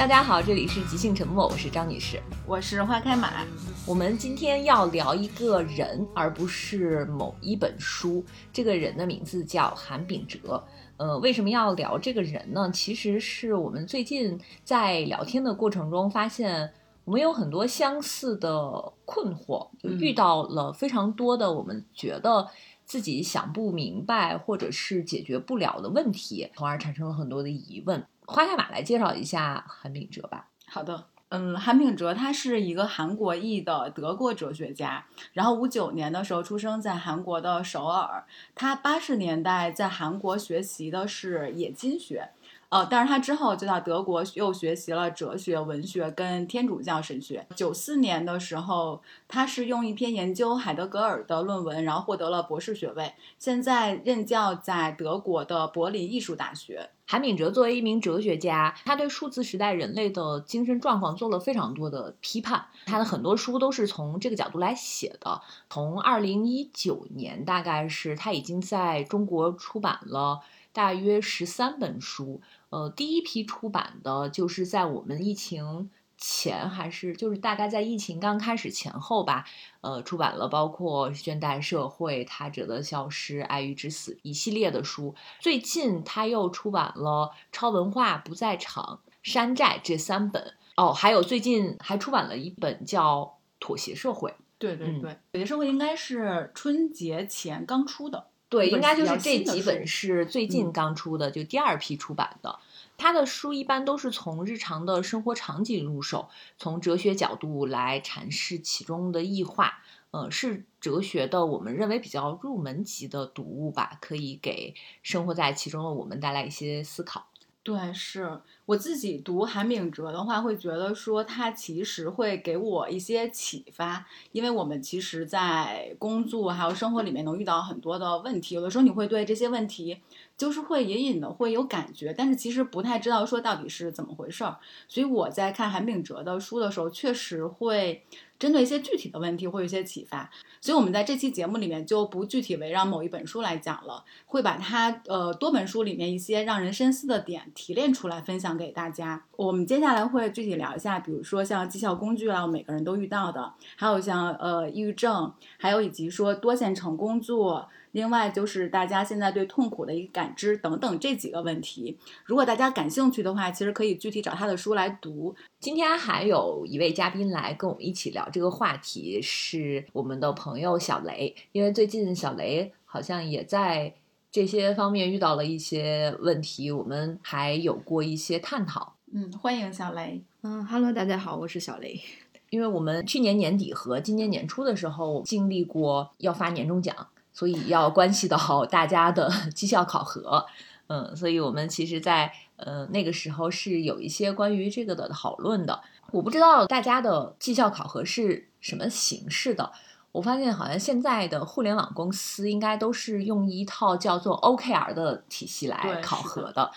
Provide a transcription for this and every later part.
大家好，这里是即兴沉默，我是张女士。我是花开满，我们今天要聊一个人，而不是某一本书。这个人的名字叫韩炳哲。呃，为什么要聊这个人呢？其实是我们最近在聊天的过程中发现，我们有很多相似的困惑，就遇到了非常多的我们觉得自己想不明白或者是解决不了的问题，从而产生了很多的疑问。花开马来介绍一下韩炳哲吧。好的。嗯，韩炳哲他是一个韩国裔的德国哲学家，然后五九年的时候出生在韩国的首尔。他八十年代在韩国学习的是冶金学，呃，但是他之后就到德国又学习了哲学、文学跟天主教神学。九四年的时候，他是用一篇研究海德格尔的论文，然后获得了博士学位，现在任教在德国的柏林艺术大学。韩炳哲作为一名哲学家，他对数字时代人类的精神状况做了非常多的批判。他的很多书都是从这个角度来写的。从二零一九年，大概是他已经在中国出版了大约十三本书。呃，第一批出版的就是在我们疫情。前还是就是大概在疫情刚开始前后吧，呃，出版了包括《现代社会》《他者的消失》《爱欲之死》一系列的书。最近他又出版了《超文化不在场》《山寨》这三本。哦，还有最近还出版了一本叫《妥协社会》。对对对，《妥协社会》应该是春节前刚出的。对，应该就是这几本是最近刚出的，就第二批出版的。他的书一般都是从日常的生活场景入手，从哲学角度来阐释其中的异化，呃，是哲学的我们认为比较入门级的读物吧，可以给生活在其中的我们带来一些思考。对，是我自己读韩炳哲的话，会觉得说他其实会给我一些启发，因为我们其实，在工作还有生活里面能遇到很多的问题，有的时候你会对这些问题就是会隐隐的会有感觉，但是其实不太知道说到底是怎么回事儿。所以我在看韩炳哲的书的时候，确实会针对一些具体的问题会有一些启发。所以，我们在这期节目里面就不具体围绕某一本书来讲了，会把它呃多本书里面一些让人深思的点提炼出来分享给大家。我们接下来会具体聊一下，比如说像绩效工具啊，每个人都遇到的，还有像呃抑郁症，还有以及说多线程工作。另外就是大家现在对痛苦的一个感知等等这几个问题，如果大家感兴趣的话，其实可以具体找他的书来读。今天还有一位嘉宾来跟我们一起聊这个话题，是我们的朋友小雷。因为最近小雷好像也在这些方面遇到了一些问题，我们还有过一些探讨。嗯，欢迎小雷。嗯哈喽，大家好，我是小雷。因为我们去年年底和今年年初的时候经历过要发年终奖。所以要关系到 大家的 绩效考核，嗯，所以我们其实，在呃那个时候是有一些关于这个的讨论的。我不知道大家的绩效考核是什么形式的。我发现好像现在的互联网公司应该都是用一套叫做 OKR 的体系来考核的。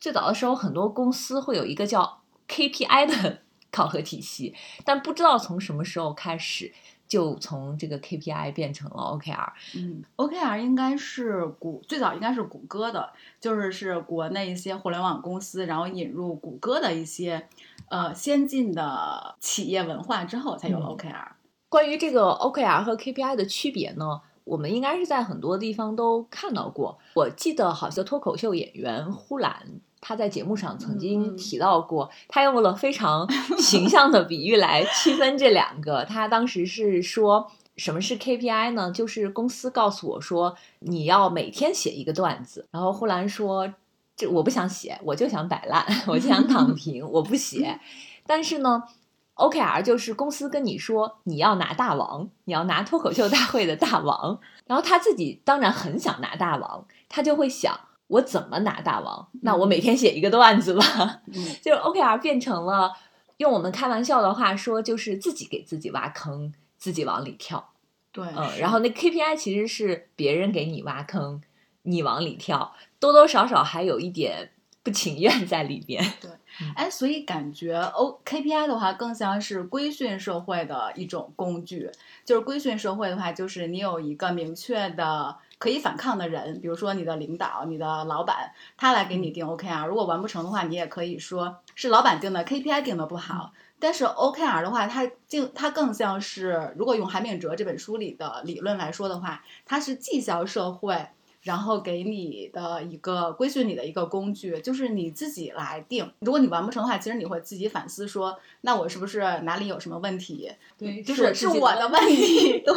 最早的时候，很多公司会有一个叫 KPI 的 考核体系，但不知道从什么时候开始。就从这个 KPI 变成了 OKR。嗯，OKR 应该是谷最早应该是谷歌的，就是是国内一些互联网公司，然后引入谷歌的一些呃先进的企业文化之后才有了 OKR。关于这个 OKR 和 KPI 的区别呢，我们应该是在很多地方都看到过。我记得好像脱口秀演员呼兰。他在节目上曾经提到过，他用了非常形象的比喻来区分这两个。他当时是说，什么是 KPI 呢？就是公司告诉我说，你要每天写一个段子。然后呼兰说，这我不想写，我就想摆烂，我就想躺平，我不写。但是呢，OKR 就是公司跟你说，你要拿大王，你要拿脱口秀大会的大王。然后他自己当然很想拿大王，他就会想。我怎么拿大王？那我每天写一个段子吧。就是 OKR 变成了用我们开玩笑的话说，就是自己给自己挖坑，自己往里跳。对，嗯，然后那 KPI 其实是别人给你挖坑，你往里跳，多多少少还有一点不情愿在里边。对，哎，所以感觉 O KPI 的话更像是规训社会的一种工具。就是规训社会的话，就是你有一个明确的。可以反抗的人，比如说你的领导、你的老板，他来给你定 OKR。如果完不成的话，你也可以说是老板定的 KPI 定的不好。但是 OKR 的话，它竟它更像是，如果用韩炳哲这本书里的理论来说的话，它是绩效社会，然后给你的一个规训你的一个工具，就是你自己来定。如果你完不成的话，其实你会自己反思说，那我是不是哪里有什么问题？对，就是是我的问题。对，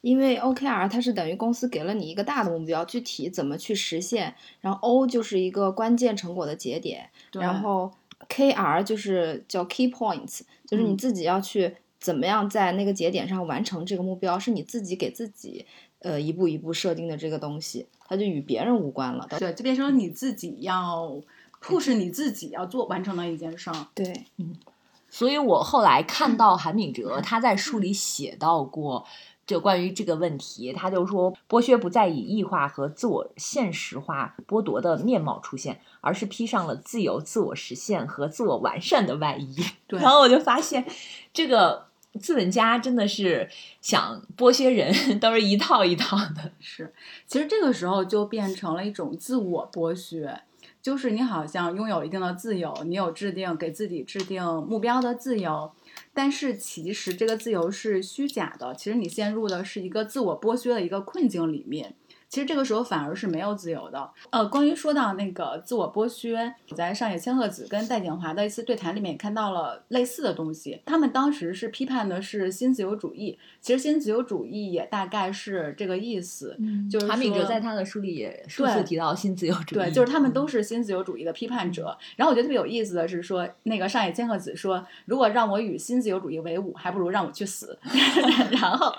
因为 OKR 它是等于公司给了你一个大的目标，具体怎么去实现，然后 O 就是一个关键成果的节点，然后。K R 就是叫 Key Points，就是你自己要去怎么样在那个节点上完成这个目标，是你自己给自己呃一步一步设定的这个东西，它就与别人无关了。对，就变成你自己要 push 你自己要做完成的一件事儿。对，嗯，所以我后来看到韩敏哲他在书里写到过。就关于这个问题，他就说，剥削不再以异化和自我现实化剥夺的面貌出现，而是披上了自由、自我实现和自我完善的外衣。对，然后我就发现，这个资本家真的是想剥削人，都是一套一套的。是，其实这个时候就变成了一种自我剥削，就是你好像拥有一定的自由，你有制定给自己制定目标的自由。但是其实这个自由是虚假的，其实你陷入的是一个自我剥削的一个困境里面。其实这个时候反而是没有自由的。呃，关于说到那个自我剥削，我在上野千鹤子跟戴景华的一次对谈里面也看到了类似的东西。他们当时是批判的是新自由主义，其实新自由主义也大概是这个意思。嗯，就是韩敏哲在他的书里也数次提到新自由主义。对，就是他们都是新自由主义的批判者。然后我觉得特别有意思的是说，那个上野千鹤子说，如果让我与新自由主义为伍，还不如让我去死。然后，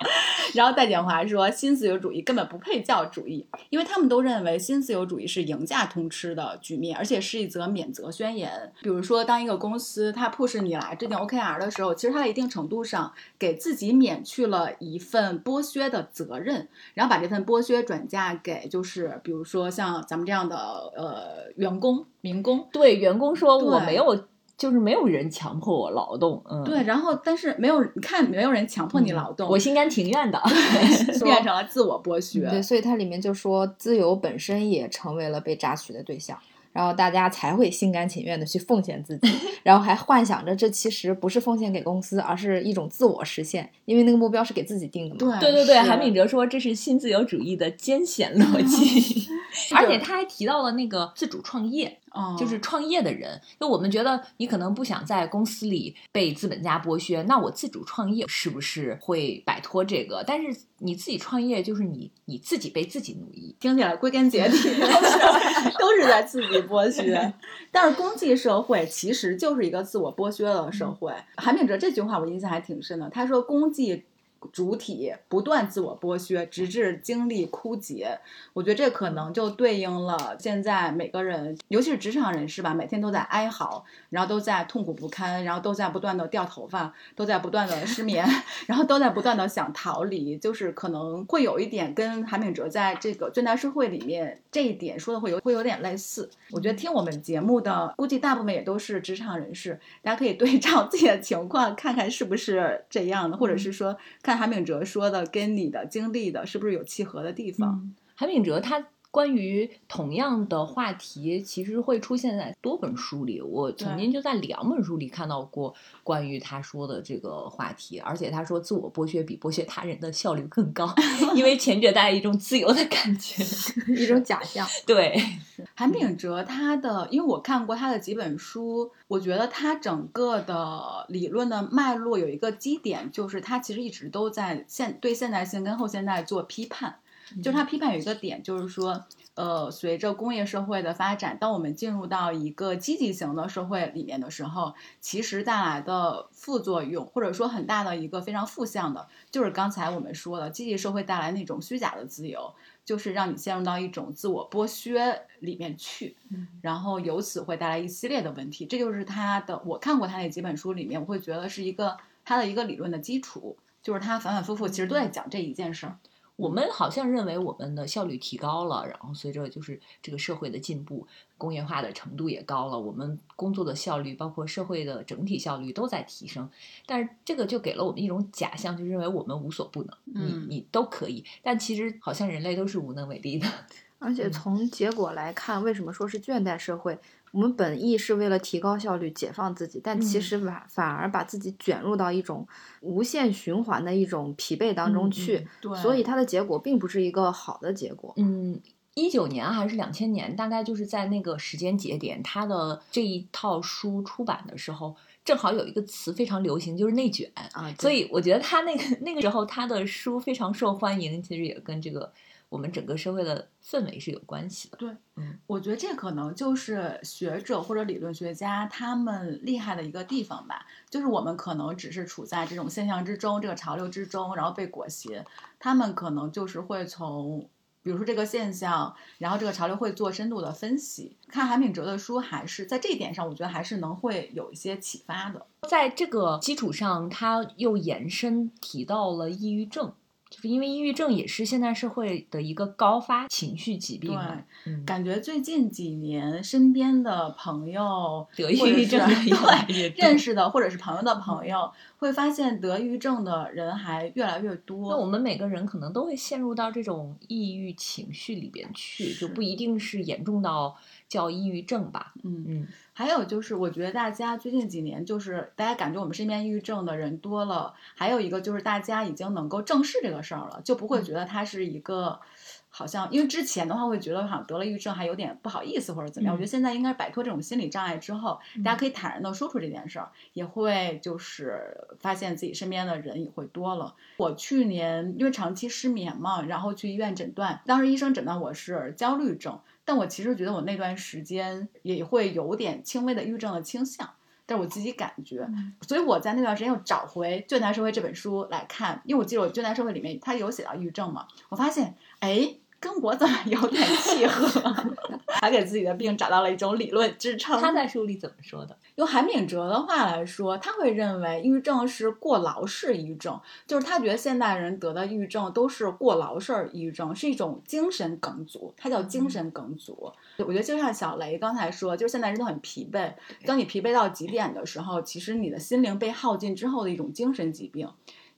然后戴景华说，新自由主义根本不配叫主。主义，因为他们都认为新自由主义是赢家通吃的局面，而且是一则免责宣言。比如说，当一个公司它 push 你来制定 OKR 的时候，其实它在一定程度上给自己免去了一份剥削的责任，然后把这份剥削转嫁给就是比如说像咱们这样的呃员工民工。对员工说，我没有。就是没有人强迫我劳动，嗯，对，然后但是没有，你看没有人强迫你劳动，我心甘情愿的，变成了自我剥削。对，所以它里面就说，自由本身也成为了被榨取的对象。然后大家才会心甘情愿的去奉献自己，然后还幻想着这其实不是奉献给公司，而是一种自我实现，因为那个目标是给自己定的嘛。对对对，韩炳哲说这是新自由主义的艰险逻辑，而且他还提到了那个自主创业，就是创业的人。就我们觉得你可能不想在公司里被资本家剥削，那我自主创业是不是会摆脱这个？但是你自己创业就是你你自己被自己奴役，听起来归根结底 都是在自己。剥削，但是公济社会其实就是一个自我剥削的社会。韩炳哲这句话我印象还挺深的，他说公济。主体不断自我剥削，直至精力枯竭。我觉得这可能就对应了现在每个人，尤其是职场人士吧，每天都在哀嚎，然后都在痛苦不堪，然后都在不断的掉头发，都在不断的失眠，然后都在不断的想逃离。就是可能会有一点跟韩炳哲在这个倦怠社会里面这一点说的会有会有点类似。我觉得听我们节目的估计大部分也都是职场人士，大家可以对照自己的情况，看看是不是这样的，或者是说看。韩炳哲说的跟你的经历的是不是有契合的地方？韩炳哲他关于同样的话题，其实会出现在多本书里。我曾经就在两本书里看到过关于他说的这个话题，而且他说自我剥削比剥削他人的效率更高，因为前者带来一种自由的感觉，一种假象。对，韩炳哲他的，因为我看过他的几本书。我觉得他整个的理论的脉络有一个基点，就是他其实一直都在现对现代性跟后现代做批判。就是他批判有一个点，就是说，呃，随着工业社会的发展，当我们进入到一个积极型的社会里面的时候，其实带来的副作用，或者说很大的一个非常负向的，就是刚才我们说的，积极社会带来那种虚假的自由。就是让你陷入到一种自我剥削里面去，然后由此会带来一系列的问题。这就是他的，我看过他那几本书里面，我会觉得是一个他的一个理论的基础，就是他反反复复其实都在讲这一件事儿。我们好像认为我们的效率提高了，然后随着就是这个社会的进步，工业化的程度也高了，我们工作的效率，包括社会的整体效率都在提升。但是这个就给了我们一种假象，就认为我们无所不能，你你都可以。但其实好像人类都是无能为力的。而且从结果来看，为什么说是倦怠社会？我们本意是为了提高效率、解放自己，但其实反反而把自己卷入到一种无限循环的一种疲惫当中去。对，所以它的结果并不是一个好的结果。嗯，一九年还是两千年，大概就是在那个时间节点，他的这一套书出版的时候，正好有一个词非常流行，就是内卷啊。所以我觉得他那个那个时候他的书非常受欢迎，其实也跟这个。我们整个社会的氛围是有关系的。对，嗯，我觉得这可能就是学者或者理论学家他们厉害的一个地方吧。就是我们可能只是处在这种现象之中，这个潮流之中，然后被裹挟。他们可能就是会从，比如说这个现象，然后这个潮流会做深度的分析。看韩炳哲的书，还是在这一点上，我觉得还是能会有一些启发的。在这个基础上，他又延伸提到了抑郁症。就是因为抑郁症也是现代社会的一个高发情绪疾病。对，感觉最近几年身边的朋友得抑郁症对认识的或者是朋友的朋友，会发现得抑郁症的人还越来越多。那我们每个人可能都会陷入到这种抑郁情绪里边去，就不一定是严重到叫抑郁症吧。嗯嗯。还有就是，我觉得大家最近几年，就是大家感觉我们身边抑郁症的人多了。还有一个就是，大家已经能够正视这个事儿了，就不会觉得它是一个，好像因为之前的话会觉得好像得了抑郁症还有点不好意思或者怎么样。我觉得现在应该摆脱这种心理障碍之后，大家可以坦然的说出这件事儿，也会就是发现自己身边的人也会多了。我去年因为长期失眠嘛，然后去医院诊断，当时医生诊断我是焦虑症。但我其实觉得我那段时间也会有点轻微的抑郁症的倾向，但是我自己感觉，所以我在那段时间又找回《倦怠社会》这本书来看，因为我记得我《倦怠社会》里面它有写到抑郁症嘛，我发现，哎。跟我怎么有点契合，还给自己的病找到了一种理论支撑。他在书里怎么说的？用韩炳哲的话来说，他会认为抑郁症是过劳式抑郁症，就是他觉得现代人得的抑郁症都是过劳式抑郁症，是一种精神梗阻，它叫精神梗阻。我觉得就像小雷刚才说，就是现代人都很疲惫，当你疲惫到极点的时候，其实你的心灵被耗尽之后的一种精神疾病。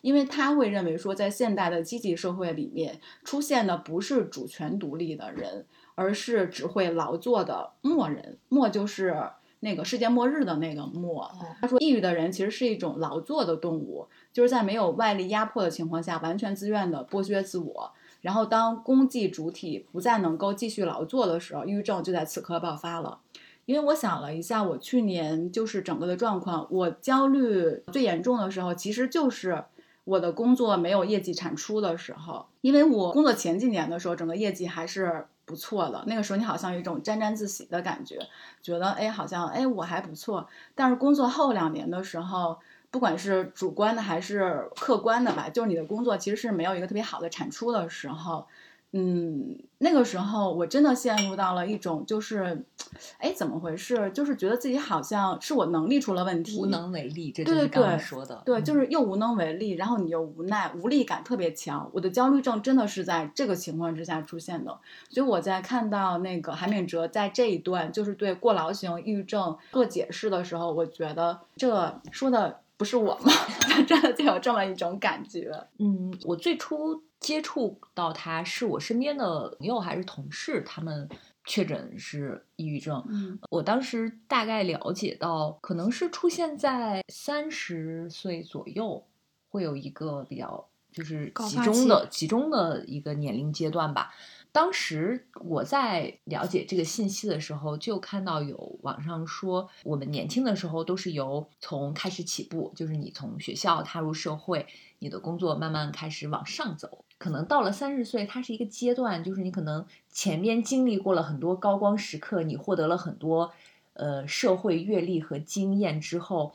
因为他会认为说，在现代的积极社会里面出现的不是主权独立的人，而是只会劳作的末人。末就是那个世界末日的那个末。他说，抑郁的人其实是一种劳作的动物，就是在没有外力压迫的情况下，完全自愿的剥削自我。然后当功绩主体不再能够继续劳作的时候，抑郁症就在此刻爆发了。因为我想了一下，我去年就是整个的状况，我焦虑最严重的时候，其实就是。我的工作没有业绩产出的时候，因为我工作前几年的时候，整个业绩还是不错的。那个时候你好像有一种沾沾自喜的感觉，觉得哎，好像哎我还不错。但是工作后两年的时候，不管是主观的还是客观的吧，就是你的工作其实是没有一个特别好的产出的时候。嗯，那个时候我真的陷入到了一种就是，哎，怎么回事？就是觉得自己好像是我能力出了问题，无能为力。这就是刚才说的，对，就是又无能为力，然后你又无奈，无力感特别强。我的焦虑症真的是在这个情况之下出现的。所以我在看到那个韩敏哲在这一段就是对过劳型抑郁症做解释的时候，我觉得这说的不是我吗？真的就有这么一种感觉。嗯，我最初。接触到他是我身边的朋友还是同事，他们确诊是抑郁症。嗯，我当时大概了解到，可能是出现在三十岁左右，会有一个比较就是集中的集中的一个年龄阶段吧。当时我在了解这个信息的时候，就看到有网上说，我们年轻的时候都是由从开始起步，就是你从学校踏入社会，你的工作慢慢开始往上走。可能到了三十岁，它是一个阶段，就是你可能前面经历过了很多高光时刻，你获得了很多呃社会阅历和经验之后，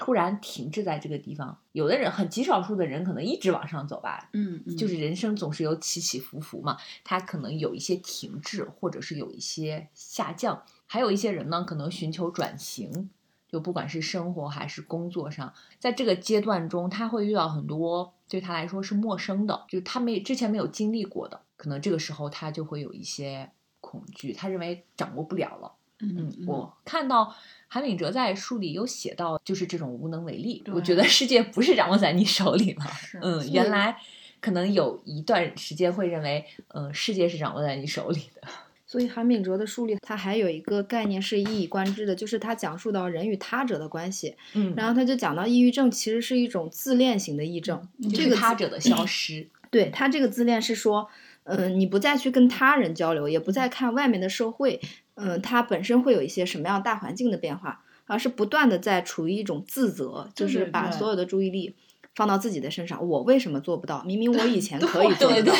突然停滞在这个地方。有的人很极少数的人可能一直往上走吧，嗯，就是人生总是有起起伏伏嘛，他可能有一些停滞，或者是有一些下降。还有一些人呢，可能寻求转型，就不管是生活还是工作上，在这个阶段中，他会遇到很多对他来说是陌生的，就是他没之前没有经历过的，可能这个时候他就会有一些恐惧，他认为掌握不了了。嗯，我看到韩炳哲在书里有写到，就是这种无能为力。我觉得世界不是掌握在你手里了。嗯，原来可能有一段时间会认为，嗯，世界是掌握在你手里的。所以韩炳哲的书里，他还有一个概念是一以贯之的，就是他讲述到人与他者的关系。嗯，然后他就讲到，抑郁症其实是一种自恋型的癔症，这个他者的消失。对他这个自恋是说，嗯，你不再去跟他人交流，也不再看外面的社会，嗯，它本身会有一些什么样大环境的变化，而是不断的在处于一种自责，就是把所有的注意力。放到自己的身上，我为什么做不到？明明我以前 可以做到，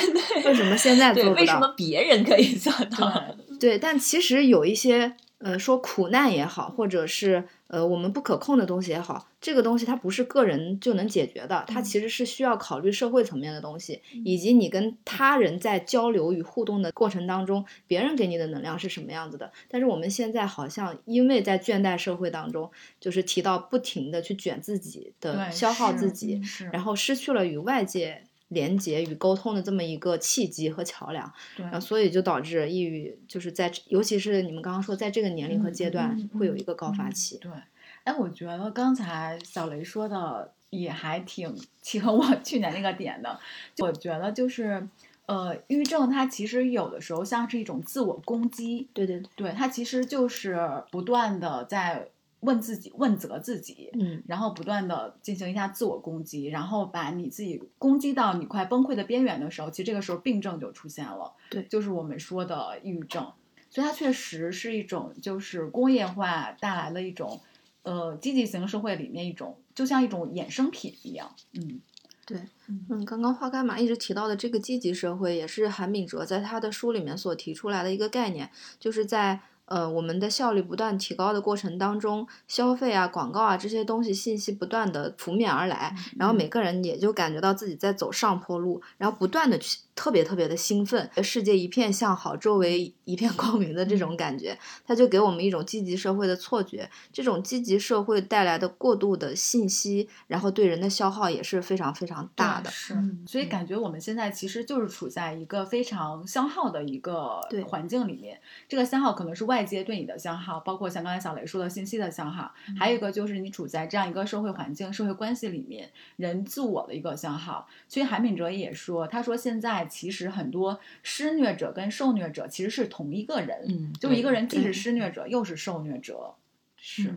为什么现在做不到？为什么别人可以做到？对，但其实有一些。呃，说苦难也好，或者是呃我们不可控的东西也好，这个东西它不是个人就能解决的，它其实是需要考虑社会层面的东西，以及你跟他人在交流与互动的过程当中，别人给你的能量是什么样子的。但是我们现在好像因为在倦怠社会当中，就是提到不停的去卷自己的消耗自己，然后失去了与外界。连接与沟通的这么一个契机和桥梁，对，所以就导致抑郁，就是在尤其是你们刚刚说，在这个年龄和阶段会有一个高发期。对，哎，我觉得刚才小雷说的也还挺契合我去年那个点的。我觉得就是，呃，抑郁症它其实有的时候像是一种自我攻击。对对对，它其实就是不断的在。问自己，问责自己，嗯，然后不断的进行一下自我攻击，然后把你自己攻击到你快崩溃的边缘的时候，其实这个时候病症就出现了，对，就是我们说的抑郁症。所以它确实是一种，就是工业化带来的一种，呃，积极型社会里面一种，就像一种衍生品一样。嗯，对，嗯，刚刚花干马一直提到的这个积极社会，也是韩炳哲在他的书里面所提出来的一个概念，就是在。呃，我们的效率不断提高的过程当中，消费啊、广告啊这些东西信息不断的扑面而来，然后每个人也就感觉到自己在走上坡路，然后不断的去。特别特别的兴奋，世界一片向好，周围一片 光明的这种感觉，它就给我们一种积极社会的错觉。这种积极社会带来的过度的信息，然后对人的消耗也是非常非常大的。是，所以感觉我们现在其实就是处在一个非常消耗的一个环境里面。这个消耗可能是外界对你的消耗，包括像刚才小雷说的信息的消耗，还有一个就是你处在这样一个社会环境、社会关系里面，人自我的一个消耗。所以韩敏哲也说，他说现在。其实很多施虐者跟受虐者其实是同一个人，嗯，就一个人既是施虐者又是受虐者。是，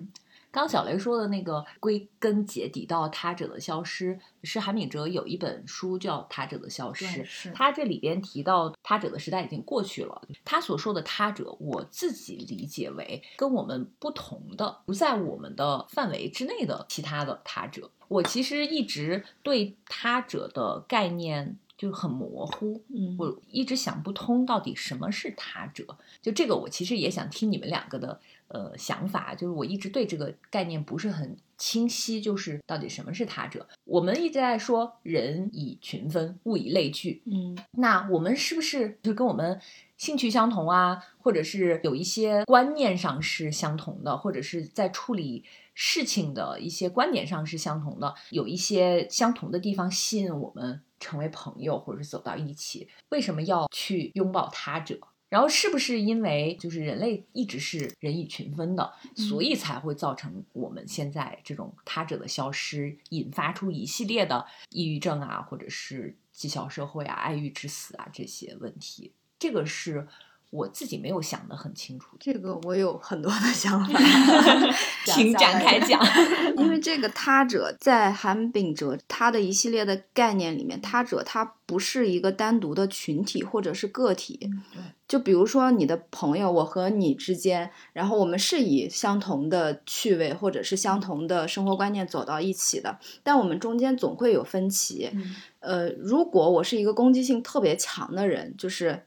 刚小雷说的那个归根结底到他者的消失，是韩敏哲有一本书叫《他者的消失》，是他这里边提到他者的时代已经过去了。他所说的他者，我自己理解为跟我们不同的，不在我们的范围之内的其他的他者。我其实一直对他者的概念。就很模糊，嗯，我一直想不通到底什么是他者。就这个，我其实也想听你们两个的呃想法。就是我一直对这个概念不是很清晰，就是到底什么是他者？我们一直在说人以群分，物以类聚，嗯，那我们是不是就跟我们兴趣相同啊，或者是有一些观念上是相同的，或者是在处理事情的一些观点上是相同的，有一些相同的地方吸引我们？成为朋友，或者是走到一起，为什么要去拥抱他者？然后是不是因为就是人类一直是人以群分的，所以才会造成我们现在这种他者的消失，引发出一系列的抑郁症啊，或者是绩效社会啊、爱欲之死啊这些问题？这个是。我自己没有想得很清楚，这个我有很多的想法，请展开讲。因为 这个他者在韩炳哲他的一系列的概念里面，他者他不是一个单独的群体或者是个体。就比如说你的朋友，我和你之间，然后我们是以相同的趣味或者是相同的生活观念走到一起的，但我们中间总会有分歧。呃，如果我是一个攻击性特别强的人，就是。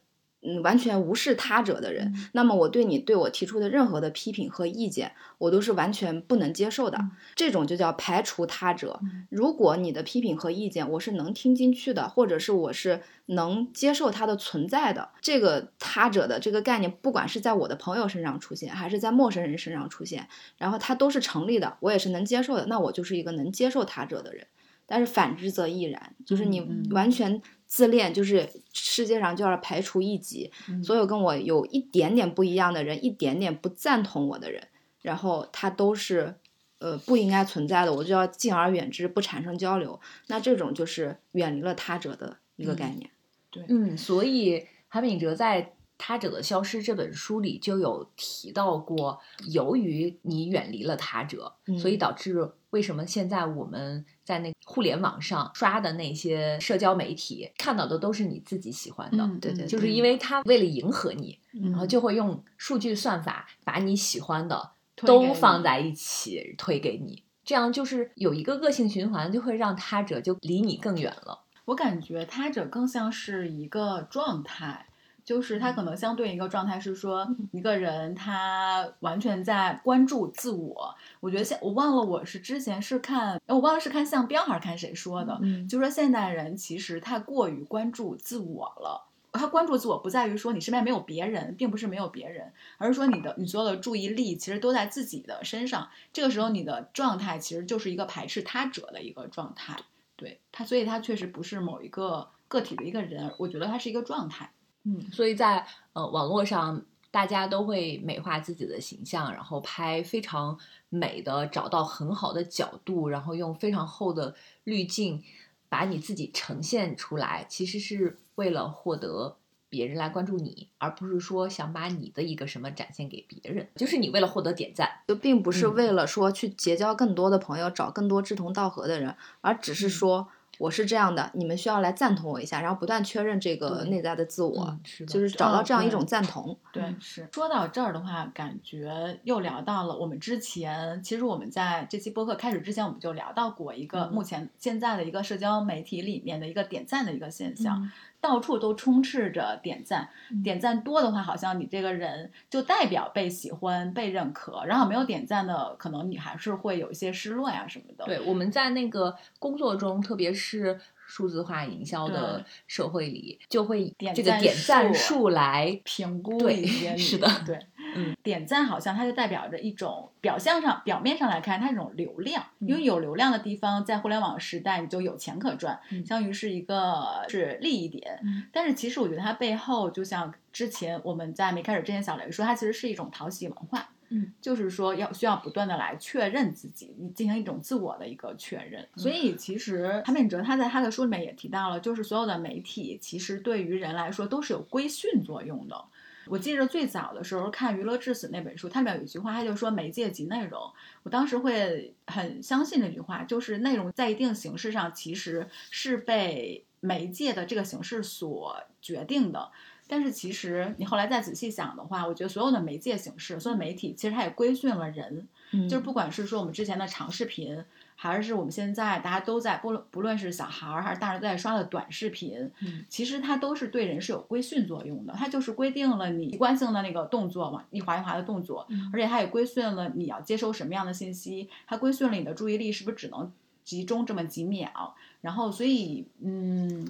嗯完全无视他者的人，那么我对你对我提出的任何的批评和意见，我都是完全不能接受的。这种就叫排除他者。如果你的批评和意见我是能听进去的，或者是我是能接受它的存在的，这个他者的这个概念，不管是在我的朋友身上出现，还是在陌生人身上出现，然后它都是成立的，我也是能接受的，那我就是一个能接受他者的人。但是反之则亦然，就是你完全自恋，就是世界上就要排除异己，所有跟我有一点点不一样的人，一点点不赞同我的人，然后他都是呃不应该存在的，我就要敬而远之，不产生交流。那这种就是远离了他者的一个概念。对，嗯，所以韩炳哲在《他者的消失》这本书里就有提到过，由于你远离了他者，所以导致为什么现在我们。在那互联网上刷的那些社交媒体，看到的都是你自己喜欢的，对对，就是因为他为了迎合你，然后就会用数据算法把你喜欢的都放在一起推给你，这样就是有一个恶性循环，就会让他者就离你更远了。我感觉他者更像是一个状态。就是他可能相对一个状态是说，一个人他完全在关注自我。我觉得现我忘了我是之前是看，我忘了是看向标还是看谁说的，就说现代人其实太过于关注自我了。他关注自我不在于说你身边没有别人，并不是没有别人，而是说你的你所有的注意力其实都在自己的身上。这个时候你的状态其实就是一个排斥他者的一个状态。对他，所以他确实不是某一个个体的一个人，我觉得他是一个状态。嗯，所以在呃网络上，大家都会美化自己的形象，然后拍非常美的，找到很好的角度，然后用非常厚的滤镜把你自己呈现出来，其实是为了获得别人来关注你，而不是说想把你的一个什么展现给别人，就是你为了获得点赞，就并不是为了说去结交更多的朋友，找更多志同道合的人，而只是说。我是这样的，你们需要来赞同我一下，然后不断确认这个内在的自我，就是找到这样一种赞同。对，是说到这儿的话，感觉又聊到了我们之前，其实我们在这期播客开始之前，我们就聊到过一个目前现在的一个社交媒体里面的一个点赞的一个现象。到处都充斥着点赞，点赞多的话，好像你这个人就代表被喜欢、被认可；然后没有点赞的，可能你还是会有一些失落呀什么的。对，我们在那个工作中，特别是。数字化营销的社会里，就会这个点赞数来评估一些。是的，对，嗯，点赞好像它就代表着一种表象上、表面上来看，它一种流量。因为有流量的地方，在互联网时代，你就有钱可赚，相当于是一个是利益点。但是其实我觉得它背后，就像之前我们在没开始之前，小雷说，它其实是一种讨喜文化。嗯，就是说要需要不断的来确认自己，你进行一种自我的一个确认。所以其实韩炳哲他在他的书里面也提到了，就是所有的媒体其实对于人来说都是有规训作用的。我记得最早的时候看《娱乐至死》那本书，它里面有一句话，他就说媒介及内容。我当时会很相信这句话，就是内容在一定形式上其实是被媒介的这个形式所决定的。但是其实你后来再仔细想的话，我觉得所有的媒介形式，所有媒体其实它也规训了人，就是不管是说我们之前的长视频，还是我们现在大家都在不论不论是小孩儿还是大人都在刷的短视频，其实它都是对人是有规训作用的，它就是规定了你习惯性的那个动作嘛一滑一滑的动作，而且它也规训了你要接收什么样的信息，它规训了你的注意力是不是只能集中这么几秒，然后所以嗯。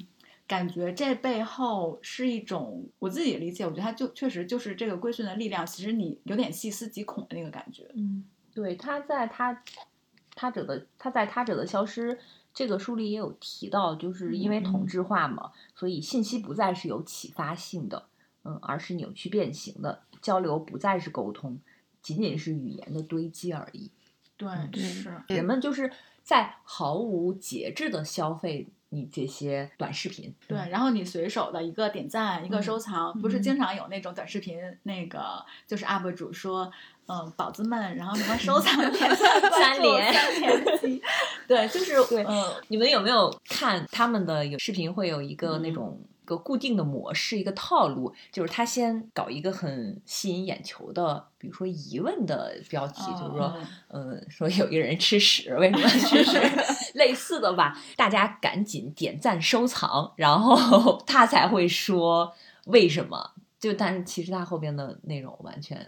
感觉这背后是一种我自己理解，我觉得它就确实就是这个规训的力量。其实你有点细思极恐的那个感觉。嗯，对，他在他他者的他在他者的消失这个书里也有提到，就是因为同质化嘛，所以信息不再是有启发性的，嗯，而是扭曲变形的。交流不再是沟通，仅仅是语言的堆积而已。对，是人们就是在毫无节制的消费。你这些短视频，对，然后你随手的一个点赞，一个收藏，不是经常有那种短视频，那个就是 UP 主说，嗯，宝子们，然后什么收 藏、三连、三连击，对，就是 对，嗯，你们有没有看他们的有视频，会有一个那种。一个固定的模式，一个套路，就是他先搞一个很吸引眼球的，比如说疑问的标题，就是说，嗯，说有一个人吃屎，为什么吃屎？类似的吧，大家赶紧点赞收藏，然后他才会说为什么就但是其实他后边的内容完全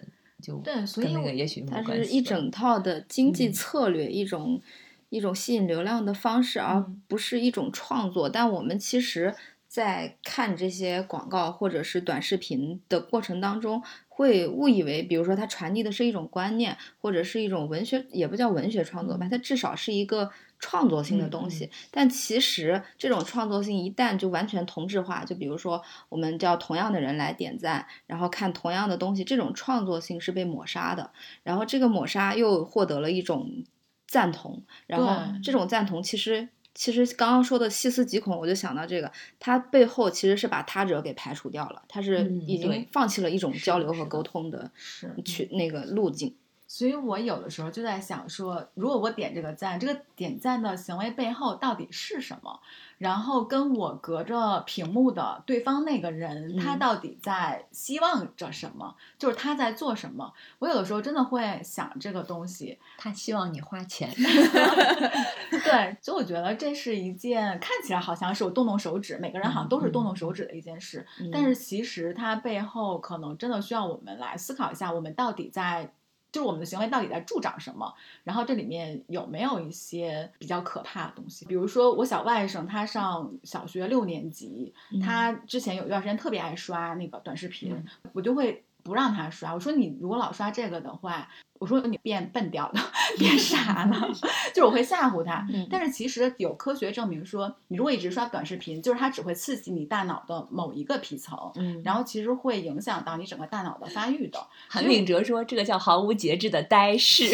就对，所以那个也许它是一整套的经济嗯策略，一种一种吸引流量的方式，而嗯不是一种创作。但我们其实，在看这些广告或者是短视频的过程当中，会误以为，比如说它传递的是一种观念，或者是一种文学，也不叫文学创作吧，嗯它至少是一个创作性的嗯东西。但其实这种创作性一旦就完全同质化，就比如说我们叫同样的人来点赞，然后看同样的东西，这种创作性是被抹杀的。然后这个抹杀又获得了一种赞同，然后这种赞同其实。其实刚刚说的细思极恐，我就想到这个，它背后其实是把他者给排除掉了，他是嗯已经放弃了一种交流和沟通的是去那个路径。所以我有的时候就在想说，如果我点这个赞，这个点赞的行为背后到底是什么？然后跟我隔着屏幕的对方那个人，他嗯到底在希望着什么？就是他在做什么？我有的时候真的会想这个东西。他希望你花钱，对，所以我觉得这是一件看起来好像是我动动手指，每个人好像都是动动手指的一件事，但是其实它背后可能真的需要我们来思考一下，我们到底在。就是我们的行为到底在助长什么？然后这里面有没有一些比较可怕的东西？比如说我小外甥，他上小学六年级，嗯他之前有一段时间特别爱刷那个短视频，嗯我就会不让他刷。我说你如果老刷这个的话，我说你变笨掉了，变傻了，就是我会吓唬他。嗯但是其实有科学证明说，你如果一直刷短视频，就是它只会刺激你大脑的某一个皮层，嗯，然后其实会影响到你整个大脑的发育的。韩炳哲说这个叫毫无节制的呆视。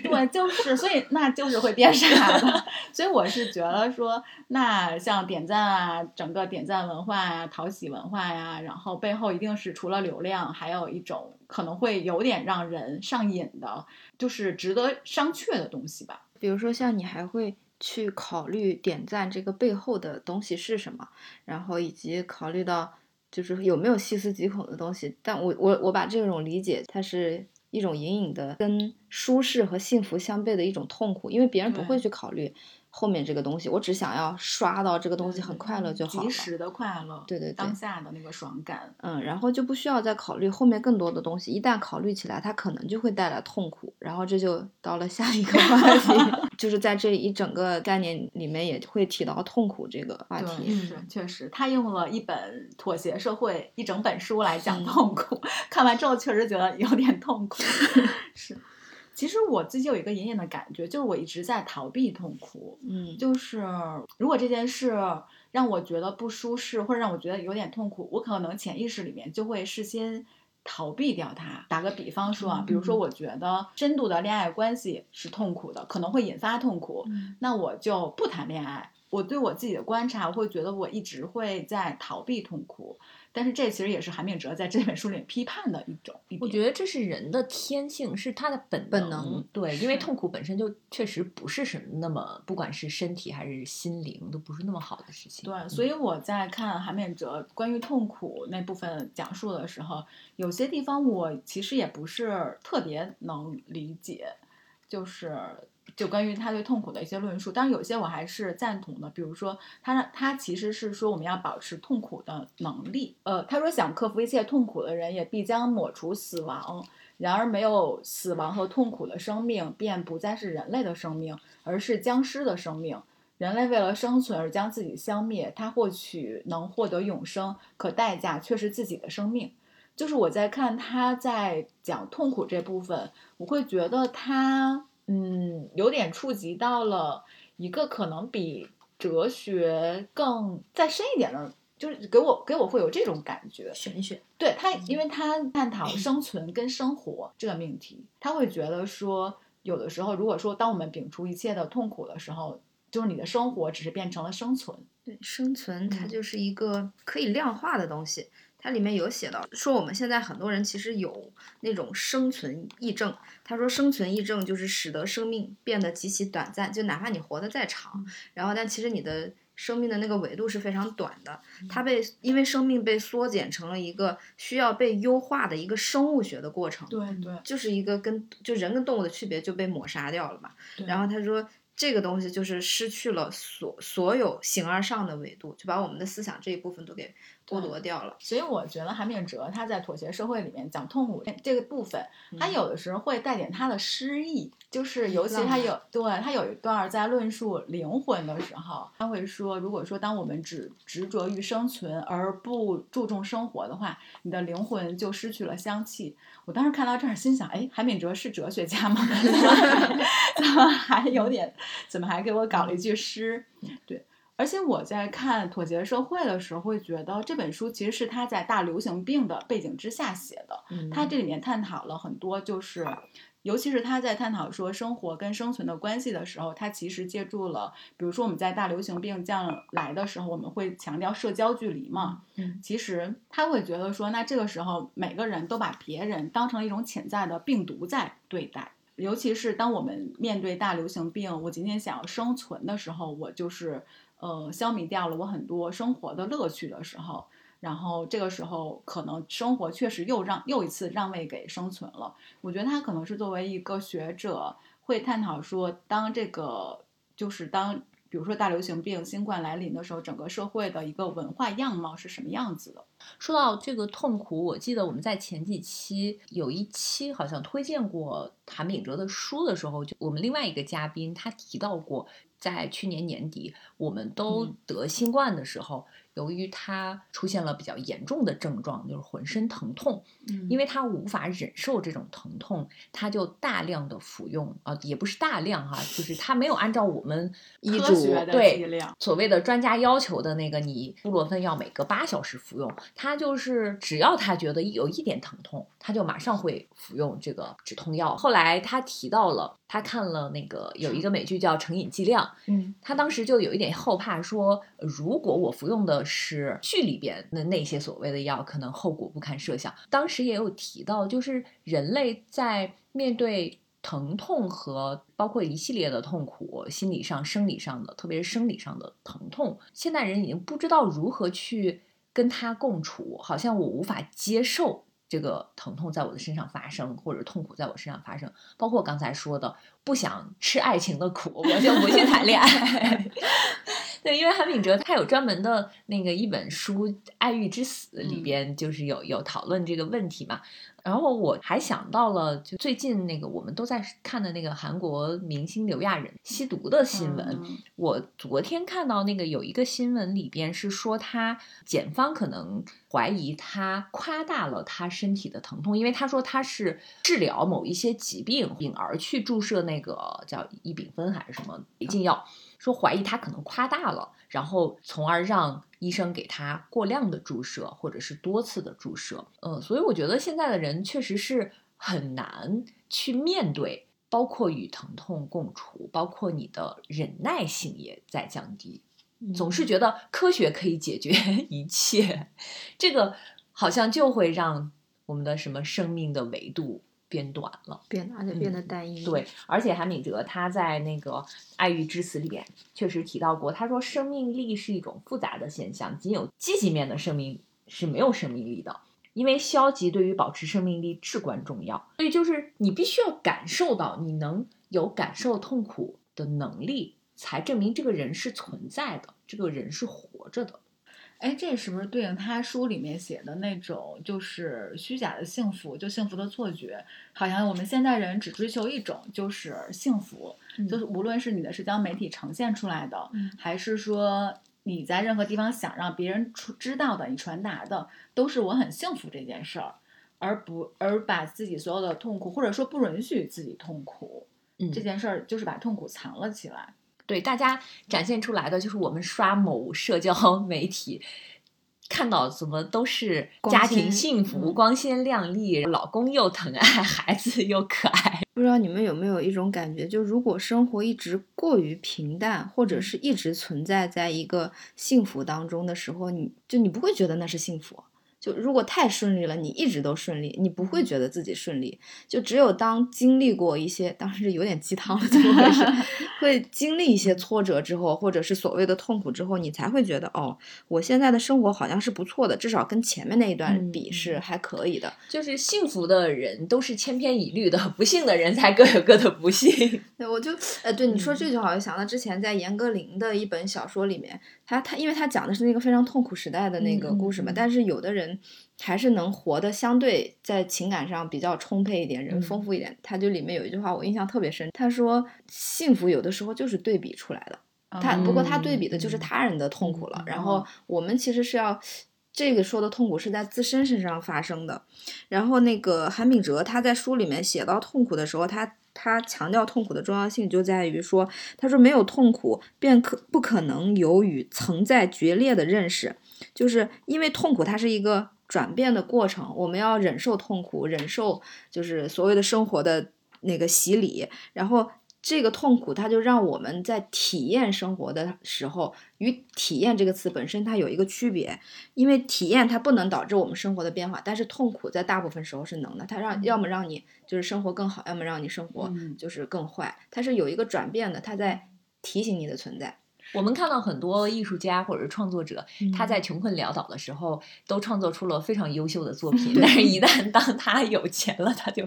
对，就是，所以那就是会变傻的。所以我是觉得说，那像点赞啊，整个点赞文化呀、讨喜文化呀，然后背后一定是除了流量，还有一种可能会有点让人上瘾的，就是值得商榷的东西吧。比如说像你还会去考虑点赞这个背后的东西是什么，然后以及考虑到就是有没有细思极恐的东西。但我我我把这种理解，它是一种隐隐的跟舒适和幸福相悖的一种痛苦，因为别人不会去考虑后面这个东西，我只想要刷到这个东西很快乐就好了及。时的快乐，对对对当下的那个爽感。嗯，然后就不需要再考虑后面更多的东西，一旦考虑起来，它可能就会带来痛苦，然后这就到了下一个话题，就是在这一整个概念里面也会提到痛苦这个话，题。是确实，他用了一本《妥协社会》一整本书来讲嗯痛苦，看完之后确实觉得有点痛苦。是，其实我自己有一个隐隐的感觉，就是我一直在逃避痛苦。嗯，就是如果这件事让我觉得不舒适，或者让我觉得有点痛苦，我可能潜意识里面就会事先逃避掉它。打个比方说啊，比如说我觉得深度的恋爱关系是痛苦的，可能会引发痛苦，嗯那我就不谈恋爱。我对我自己的观察，我会觉得我一直会在逃避痛苦，但是这其实也是韩炳哲在这本书里批判的一种。一我觉得这是人的天性，是他的本本能对，因为痛苦本身就确实不是什么那么，不管是身体还是心灵，都不是那么好的事情。对，所以我在看韩炳哲关于痛苦那部分讲述的时候，有些地方我其实也不是特别能理解，就是就关于他对痛苦的一些论述。当然，有些我还是赞同的，比如说他他其实是说我们要保持痛苦的能力。呃，他说想克服一切痛苦的人，也必将抹除死亡。然而，没有死亡和痛苦的生命，便不再是人类的生命，而是僵尸的生命。人类为了生存而将自己消灭，他或许能获得永生，可代价却是自己的生命。就是我在看他在讲痛苦这部分，我会觉得他嗯有点触及到了一个可能比哲学更再深一点的，就是给我给我会有这种感觉。玄学。对他，因为他探讨生存跟生活这个命题，他会觉得说，有的时候，如果说当我们摒除一切的痛苦的时候，就是你的生活只是变成了生存。对，生存它嗯就是一个可以量化的东西。它里面有写到说，我们现在很多人其实有那种生存癔症。他说，生存癔症就是使得生命变得极其短暂，就哪怕你活得再长，然后但其实你的生命的那个维度是非常短的。它被因为生命被缩减成了一个需要被优化的一个生物学的过程。对对，就是一个跟就人跟动物的区别就被抹杀掉了嘛。然后他说，这个东西就是失去了所所有形而上的维度，就把我们的思想这一部分都给剥夺掉了。所以我觉得韩炳哲他在妥协社会里面讲痛苦这个部分，他有的时候会带点他的诗意，就是尤其他有对他有一段在论述灵魂的时候，他会说，如果说当我们只执着于生存而不注重生活的话，你的灵魂就失去了香气。我当时看到这儿，心想，哎，韩炳哲是哲学家吗？怎么还有点？怎么还给我搞了一句诗？对，而且我在看《妥协社会》的时候，会觉得这本书其实是他在大流行病的背景之下写的。他这里面探讨了很多，就是尤其是他在探讨说生活跟生存的关系的时候，他其实借助了，比如说我们在大流行病降来的时候，我们会强调社交距离嘛。嗯，其实他会觉得说，那这个时候每个人都把别人当成一种潜在的病毒在对待。尤其是当我们面对大流行病，我仅仅想要生存的时候，我就是呃消弭掉了我很多生活的乐趣的时候，然后这个时候可能生活确实又让又一次让位给生存了。我觉得他可能是作为一个学者会探讨说，当这个就是当。比如说大流行病、新冠来临的时候，整个社会的一个文化样貌是什么样子的？说到这个痛苦，我记得我们在前几期有一期好像推荐过谭炳哲的书的时候，就我们另外一个嘉宾他提到过，在去年年底我们都得新冠的时候。由于他出现了比较严重的症状，就是浑身疼痛，嗯，因为他无法忍受这种疼痛，他就大量的服用，啊，也不是大量哈，就是他没有按照我们医嘱对所谓的专家要求的那个，你布洛芬要每隔八小时服用，他就是只要他觉得有一点疼痛，他就马上会服用这个止痛药。后来他提到了。他看了那个有一个美剧叫《成瘾剂量》，嗯，他当时就有一点后怕，说如果我服用的是剧里边的那些所谓的药，可能后果不堪设想。当时也有提到，就是人类在面对疼痛和包括一系列的痛苦，心理上、生理上的，特别是生理上的疼痛，现代人已经不知道如何去跟他共处，好像我无法接受。这个疼痛在我的身上发生，或者痛苦在我身上发生，包括刚才说的不想吃爱情的苦，我就不去谈恋爱。对，因为韩炳哲他有专门的那个一本书《爱欲之死》，里边就是有有讨论这个问题嘛。然后我还想到了，就最近那个我们都在看的那个韩国明星刘亚仁吸毒的新闻。我昨天看到那个有一个新闻里边是说，他检方可能怀疑他夸大了他身体的疼痛，因为他说他是治疗某一些疾病，并而去注射那个叫异丙酚还是什么违禁药。说怀疑他可能夸大了，然后从而让医生给他过量的注射，或者是多次的注射。嗯，所以我觉得现在的人确实是很难去面对，包括与疼痛共处，包括你的忍耐性也在降低。总是觉得科学可以解决 一切，这个好像就会让我们的什么生命的维度。变短了，变而且变得单一。对，而且韩敏哲他在那个《爱欲之死》里边确实提到过，他说生命力是一种复杂的现象，仅有积极面的生命是没有生命力的，因为消极对于保持生命力至关重要。所以就是你必须要感受到，你能有感受痛苦的能力，才证明这个人是存在的，这个人是活着的。哎，这是不是对应他书里面写的那种，就是虚假的幸福，就幸福的错觉？好像我们现代人只追求一种，就是幸福，就是无论是你的社交媒体呈现出来的，还是说你在任何地方想让别人出知道的，你传达的都是我很幸福这件事儿，而不而把自己所有的痛苦，或者说不允许自己痛苦，这件事儿就是把痛苦藏了起来。对大家展现出来的就是我们刷某社交 媒体，看到怎么都是家庭幸福、光鲜亮丽，老公又疼爱，孩子又可爱。不知道你们有没有一种感觉，就如果生活一直过于平淡，或者是一直存在在一个幸福当中的时候，你就你不会觉得那是幸福。就如果太顺利了，你一直都顺利，你不会觉得自己顺利。就只有当经历过一些，当时有点鸡汤了，怎么回事？会经历一些挫折之后，或者是所谓的痛苦之后，你才会觉得哦，我现在的生活好像是不错的，至少跟前面那一段比是还可以的。就是幸福的人都是千篇一律的，不幸的人才各有各的不幸。对，我就呃，对你说这句，好像想到之前在严歌苓的一本小说里面，他他因为他讲的是那个非常痛苦时代的那个故事嘛，但是有的人。还是能活得相对在情感上比较充沛一点，人丰富一点。他就里面有一句话我印象特别深，他说：“幸福有的时候就是对比出来的。”他不过他对比的就是他人的痛苦了。然后我们其实是要这个说的痛苦是在自身身上发生的。然后那个韩炳哲他在书里面写到痛苦的时候，他他强调痛苦的重要性就在于说，他说没有痛苦便可不可能有与曾在决裂的认识，就是因为痛苦它是一个。转变的过程，我们要忍受痛苦，忍受就是所谓的生活的那个洗礼。然后这个痛苦，它就让我们在体验生活的时候，与体验这个词本身它有一个区别。因为体验它不能导致我们生活的变化，但是痛苦在大部分时候是能的。它让要么让你就是生活更好，要么让你生活就是更坏。它是有一个转变的，它在提醒你的存在。我们看到很多艺术家或者是创作者，他在穷困潦倒的时候，都创作出了非常优秀的作品。但是，一旦当他有钱了，他就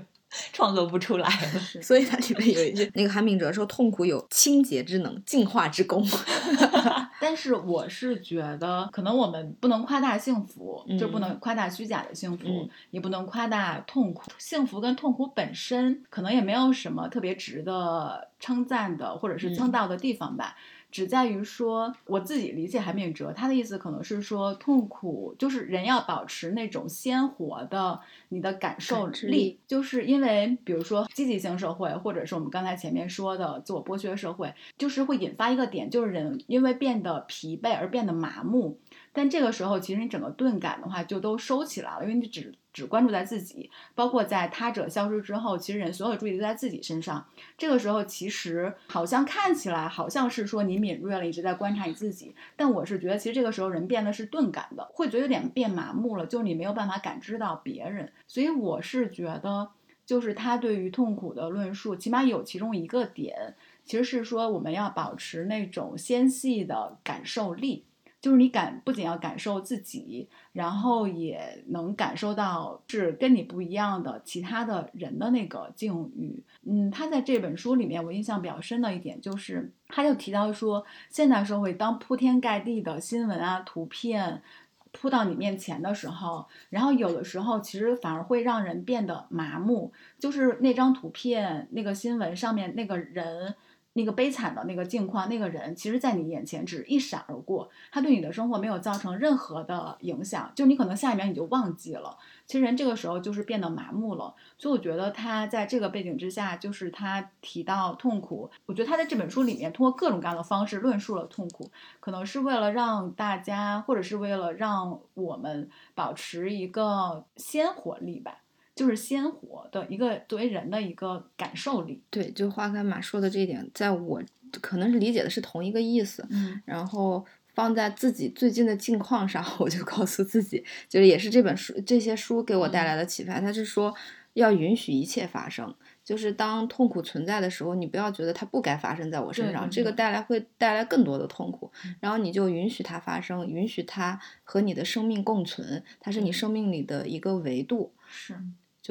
创作不出来了。所以，它里面有一句，那个韩炳哲说：“痛苦有清洁之能，净化之功。”但是，我是觉得，可能我们不能夸大幸福，就不能夸大虚假的幸福，也不能夸大痛苦。幸福跟痛苦本身，可能也没有什么特别值得称赞的，或者是称道的地方吧。只在于说，我自己理解韩炳哲他的意思，可能是说，痛苦就是人要保持那种鲜活的你的感受力，就是因为比如说积极性社会，或者是我们刚才前面说的自我剥削社会，就是会引发一个点，就是人因为变得疲惫而变得麻木。但这个时候，其实你整个钝感的话就都收起来了，因为你只只关注在自己，包括在他者消失之后，其实人所有注意力都在自己身上。这个时候，其实好像看起来好像是说你敏锐了，一直在观察你自己。但我是觉得，其实这个时候人变得是钝感的，会觉得有点变麻木了，就你没有办法感知到别人。所以我是觉得，就是他对于痛苦的论述，起码有其中一个点，其实是说我们要保持那种纤细的感受力。就是你感不仅要感受自己，然后也能感受到是跟你不一样的其他的人的那个境遇。嗯，他在这本书里面，我印象比较深的一点就是，他就提到说，现代社会当铺天盖地的新闻啊、图片铺到你面前的时候，然后有的时候其实反而会让人变得麻木，就是那张图片、那个新闻上面那个人。那个悲惨的那个境况，那个人其实，在你眼前只一闪而过，他对你的生活没有造成任何的影响，就你可能下一秒你就忘记了。其实人这个时候就是变得麻木了，所以我觉得他在这个背景之下，就是他提到痛苦，我觉得他在这本书里面通过各种各样的方式论述了痛苦，可能是为了让大家，或者是为了让我们保持一个鲜活力吧。就是鲜活的一个作为人的一个感受力，对，就花开马说的这一点，在我可能是理解的是同一个意思，嗯，然后放在自己最近的境况上，我就告诉自己，就是也是这本书这些书给我带来的启发，他是说要允许一切发生，就是当痛苦存在的时候，你不要觉得它不该发生在我身上，这个带来会带来更多的痛苦，然后你就允许它发生，允许它和你的生命共存，它是你生命里的一个维度，是。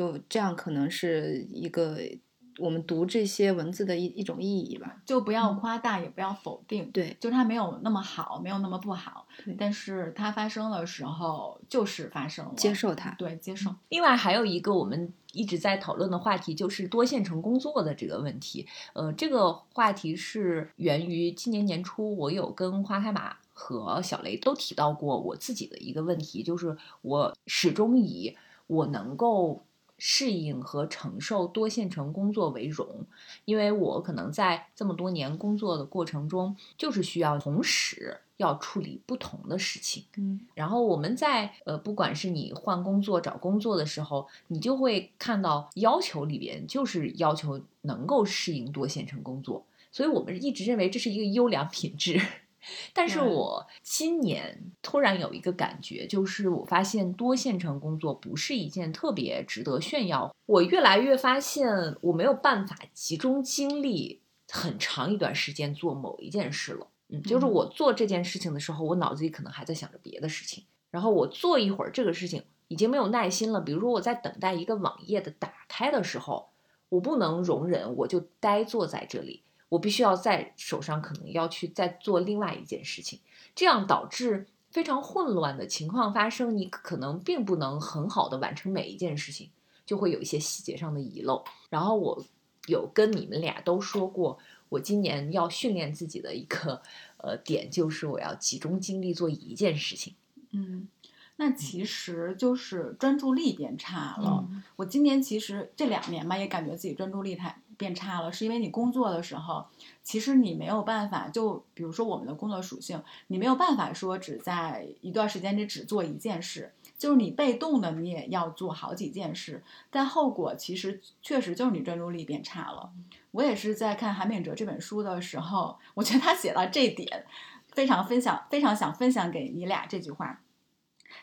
就这样，可能是一个我们读这些文字的一一种意义吧。就不要夸大，也不要否定。对，就它没有那么好，没有那么不好。但是它发生的时候，就是发生了。接受它。对，接受。另外还有一个我们一直在讨论的话题，就是多线程工作的这个问题。呃，这个话题是源于今年年初，我有跟花开马和小雷都提到过我自己的一个问题，就是我始终以我能够。适应和承受多线程工作为荣，因为我可能在这么多年工作的过程中，就是需要同时要处理不同的事情。嗯，然后我们在呃，不管是你换工作、找工作的时候，你就会看到要求里边就是要求能够适应多线程工作，所以我们一直认为这是一个优良品质。但是我今年突然有一个感觉，就是我发现多线程工作不是一件特别值得炫耀。我越来越发现我没有办法集中精力很长一段时间做某一件事了。嗯，就是我做这件事情的时候，我脑子里可能还在想着别的事情。然后我做一会儿这个事情，已经没有耐心了。比如说我在等待一个网页的打开的时候，我不能容忍我就呆坐在这里。我必须要在手上，可能要去再做另外一件事情，这样导致非常混乱的情况发生。你可能并不能很好的完成每一件事情，就会有一些细节上的遗漏。然后我有跟你们俩都说过，我今年要训练自己的一个呃点，就是我要集中精力做一件事情。嗯。那其实就是专注力变差了。我今年其实这两年吧，也感觉自己专注力太变差了，是因为你工作的时候，其实你没有办法，就比如说我们的工作属性，你没有办法说只在一段时间里只做一件事，就是你被动的你也要做好几件事，但后果其实确实就是你专注力变差了。我也是在看韩炳哲这本书的时候，我觉得他写到这点，非常分享，非常想分享给你俩这句话。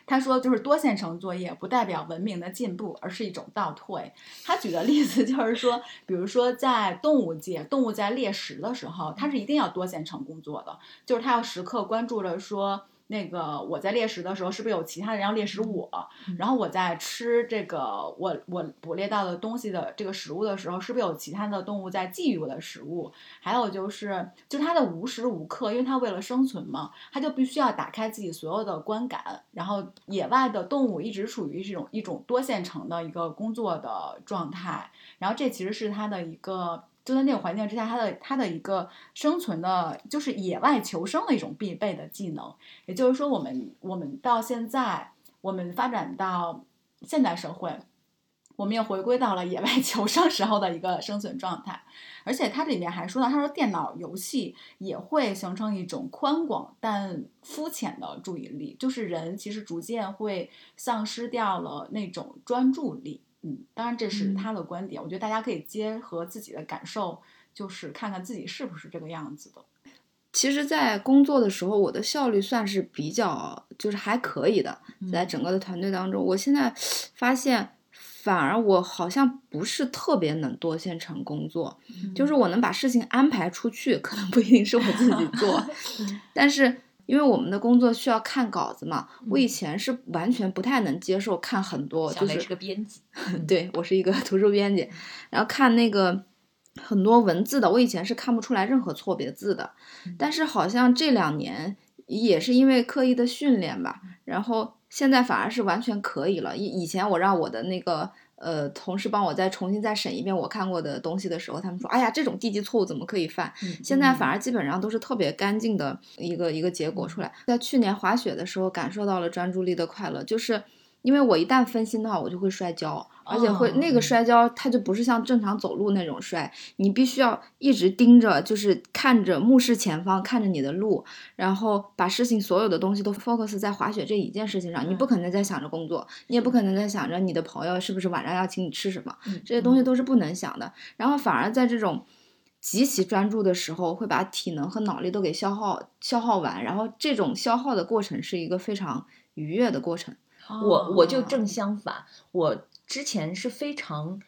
他说，就是多线程作业不代表文明的进步，而是一种倒退。他举的例子就是说，比如说在动物界，动物在猎食的时候，它是一定要多线程工作的，就是它要时刻关注着说。那个我在猎食的时候，是不是有其他人要猎食我？然后我在吃这个我我捕猎到的东西的这个食物的时候，是不是有其他的动物在觊觎我的食物？还有就是，就它的无时无刻，因为它为了生存嘛，它就必须要打开自己所有的观感。然后野外的动物一直处于这种一种多线程的一个工作的状态。然后这其实是它的一个。就在那个环境之下，它的它的一个生存的，就是野外求生的一种必备的技能。也就是说，我们我们到现在，我们发展到现代社会，我们也回归到了野外 求生时候的一个生存状态。而且它这里面还说到，他说电脑游戏也会形成一种宽广但肤浅的注意力，就是人其实逐渐会丧失掉了那种专注力。嗯，当然这是他的观点，我觉得大家可以结合自己的感受，就是看看自己是不是这个样子的。其实，在工作的时候，我的效率算是比较，就是还可以的，在。整个的团队当中，我现在发现，反而我好像不是特别能多线程工作，就是我能把事情安排出去，可能不一定是我自己做，但是。因为我们的工作需要看稿子嘛，我以前是完全不太能接受看很多，就是个编辑，对我是一个 图书编辑，然后看那个很多文字的，我以前是看不出来任何错别字的，但是好像这两年也是因为刻意的训练吧，然后现在反而是完全可以了。以以前我让我的那个。呃，同事帮我再重新再审一遍我看过的东西的时候，他们说：“哎呀，这种低级错误怎么可以犯？”现在反而基本上都是特别干净的一个一个结果出来。在去年滑雪的时候，感受到了专注力的快乐，就是。因为我一旦分心的话，我就会摔跤，而且会那个摔跤，它就不是像正常走路那种摔，你必须要一直盯着，就是看着目视前方，看着你的路，然后把事情所有的东西都 focus 在滑雪这一件事情上，你不可能在想着工作，你也不可能在想着你的朋友是不是晚上要请你吃什么，这些东西都是不能想的。然后反而在这种极其专注的时候，会把体能和脑力都给消耗消耗完，然后这种消耗的过程是一个非常愉悦的过程。我我就正相反，我之前是非常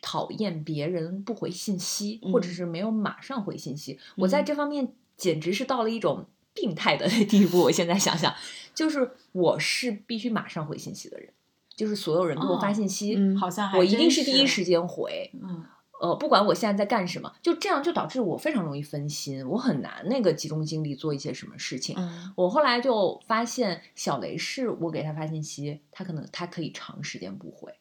讨厌别人不回信息，或者是没有马上回信息。我在这方面简直是到了一种病态的 地步。我现在想想，就是我是必须马上回信息的人，就是所有人给我发信息，好像我一定是第一时间回。嗯。呃，不管我现在在干什么，就这样就导致我非常容易分心，我很难那个集中精力做一些什么事情。我后来就发现，小雷是我给他发信息，他可能他可以长时间不回，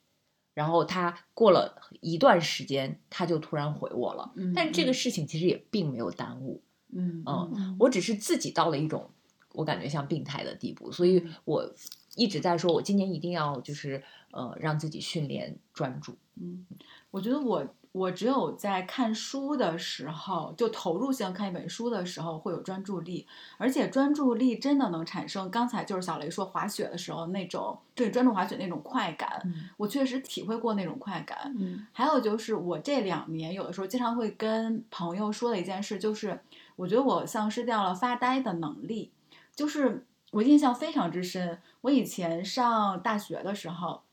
然后他过了一段时间，他就突然回我了。嗯但这个事情其实也并没有耽误。嗯嗯，我只是自己到了一种我感觉像病态的地步，所以我一直在说，我今年一定要就是呃让自己训练专注。嗯，我觉得我。我只有在看书的时候，就投入性看一本书的时候会有专注力，而且专注力真的能产生刚才就是小雷说滑雪的时候那种，对专注滑雪那种快感，我确实体会过那种快感。嗯，还有就是我这两年有的时候经常会跟朋友说的一件事，就是我觉得我丧失掉了发呆的能力，就是我印象非常之深，我以前上大学的时候。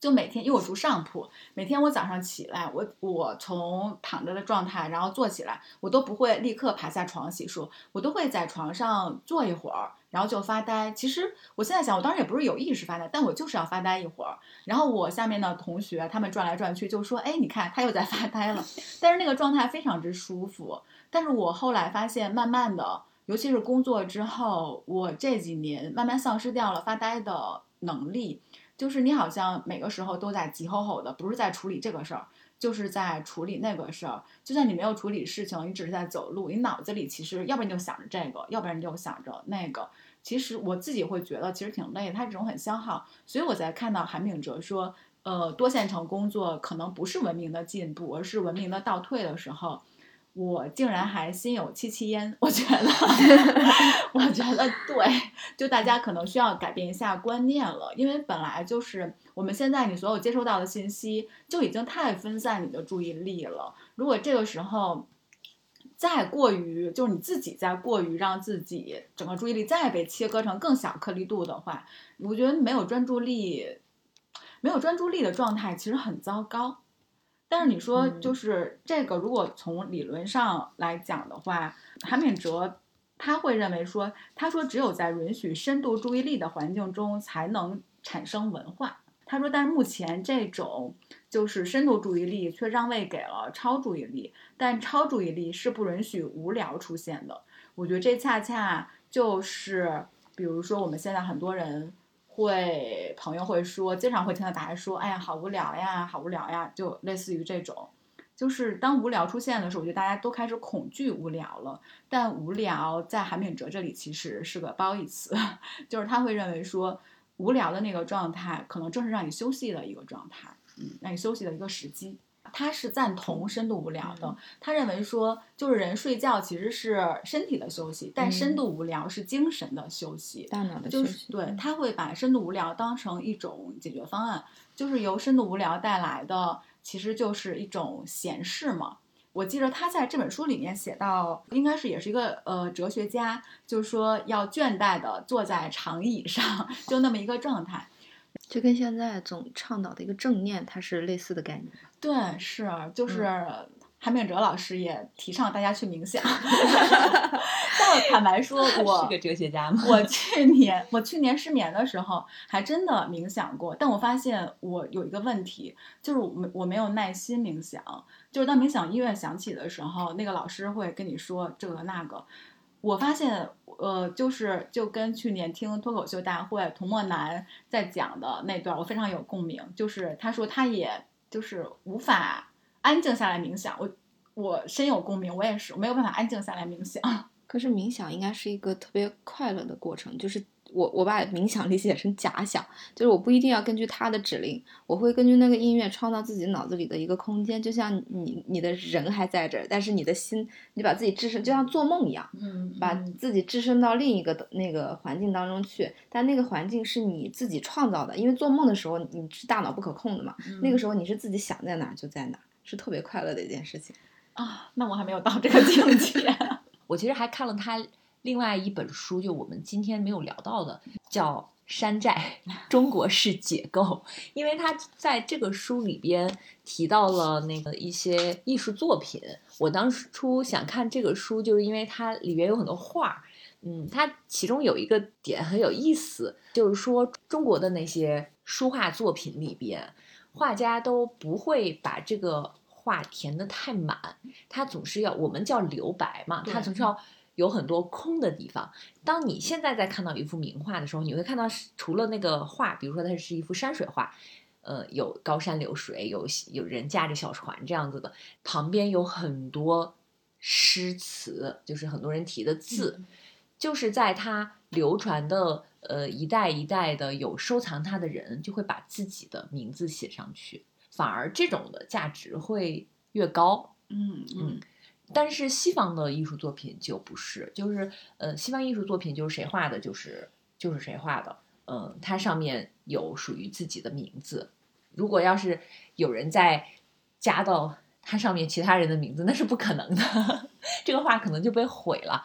就每天，因为我住上铺，每天我早上起来，我我从躺着的状态，然后坐起来，我都不会立刻爬下床洗漱，我都会在床上坐一会儿，然后就发呆。其实我现在想，我当时也不是有意识发呆，但我就是要发呆一会儿。然后我下面的同学他们转来转去，就说：“哎，你看他又在发呆了。”但是那个状态非常之舒服。但是我后来发现，慢慢的，尤其是工作之后，我这几年慢慢丧失掉了发呆的能力。就是你好像每个时候都在急吼吼的，不是在处理这个事儿，就是在处理那个事儿。就算你没有处理事情，你只是在走路，你脑子里其实要不然就想着这个，要不然你就想着那个。其实我自己会觉得其实挺累，它这种很消耗。所以我在看到韩炳哲说，呃，多线程工作可能不是文明的进步，而是文明的倒退的时候。我竟然还心有戚戚焉，我觉得，我觉得对，就大家可能需要改变一下观念了，因为本来就是我们现在你所有接收到的信息就已经太分散你的注意力了。如果这个时候再过于，就是你自己在过于让自己整个注意力再被切割成更小颗粒度的话，我觉得没有专注力，没有专注力的状态其实很糟糕。但是你说，就是这个，如果从理论上来讲的话，韩敏哲他会认为说，他说只有在允许深度注意力的环境中，才能产生文化。他说，但是目前这种就是深度注意力却让位给了超注意力，但超注意力是不允许无聊出现的。我觉得这恰恰就是，比如说我们现在很多人。会朋友会说，经常会听到大家说：“哎呀，好无聊呀，好无聊呀。”就类似于这种，就是当无聊出现的时候，我觉得大家都开始恐惧无聊了。但无聊在韩秉哲这里其实是个褒义词，就是他会认为说，无聊的那个状态，可能正是让你休息的一个状态，嗯，让你休息的一个时机。他是赞同深度无聊的，他认为说，就是人睡觉其实是身体的休息，但深度无聊是精神的休息，大脑的休息。对他会把深度无聊当成一种解决方案，就是由深度无聊带来的，其实就是一种闲适嘛。我记得他在这本书里面写到，应该是也是一个呃哲学家，就是说要倦怠的坐在长椅上，就那么一个状态。就跟现在总倡导的一个正念，它是类似的概念。对，是就是韩炳哲老师也提倡大家去冥想。但我坦白说，我是个哲学家吗？我去年我去年失眠的时候，还真的冥想过。但我发现我有一个问题，就是我没我没有耐心冥想。就是当冥想音乐响起的时候，那个老师会跟你说这个那个。我发现，呃，就是就跟去年听脱口秀大会童墨南在讲的那段，我非常有共鸣。就是他说他也就是无法安静下来冥想，我我深有共鸣，我也是没有办法安静下来冥想。可是冥想应该是一个特别快乐的过程，就是。我我把冥想理解成假想，就是我不一定要根据他的指令，我会根据那个音乐创造自己脑子里的一个空间，就像你你的人还在这儿，但是你的心，你把自己置身，就像做梦一样，嗯，把自己置身到另一个那个环境当中去，但那个环境是你自己创造的，因为做梦的时候你是大脑不可控的嘛，那个时候你是自己想在哪儿就在哪儿，是特别快乐的一件事情啊。那我还没有到这个境界，我其实还看了他。另外一本书，就我们今天没有聊到的，叫《山寨 中国式解构》，因为他在这个书里边提到了那个一些艺术作品。我当初想看这个书，就是因为它里边有很多画，嗯，它其中有一个点很有意思，就是说中国的那些书画作品里边，画家都不会把这个画填得太满，他总是要我们叫留白嘛，他总是要。有很多空的地方。当你现在在看到一幅名画的时候，你会看到除了那个画，比如说它是一幅山水画，呃，有高山流水，有有人驾着小船这样子的，旁边有很多诗词，就是很多人提的字，就是在它流传的呃一代一代的有收藏它的人就会把自己的名字写上去，反而这种的价值会越高。嗯嗯，但是西方的艺术作品就不是，就是呃，西方艺术作品就是谁画的，就是就是谁画的，嗯，它上面有属于自己的名字。如果要是有人在加到它上面其他人的名字，那是不可能的，这个画可能就被毁了。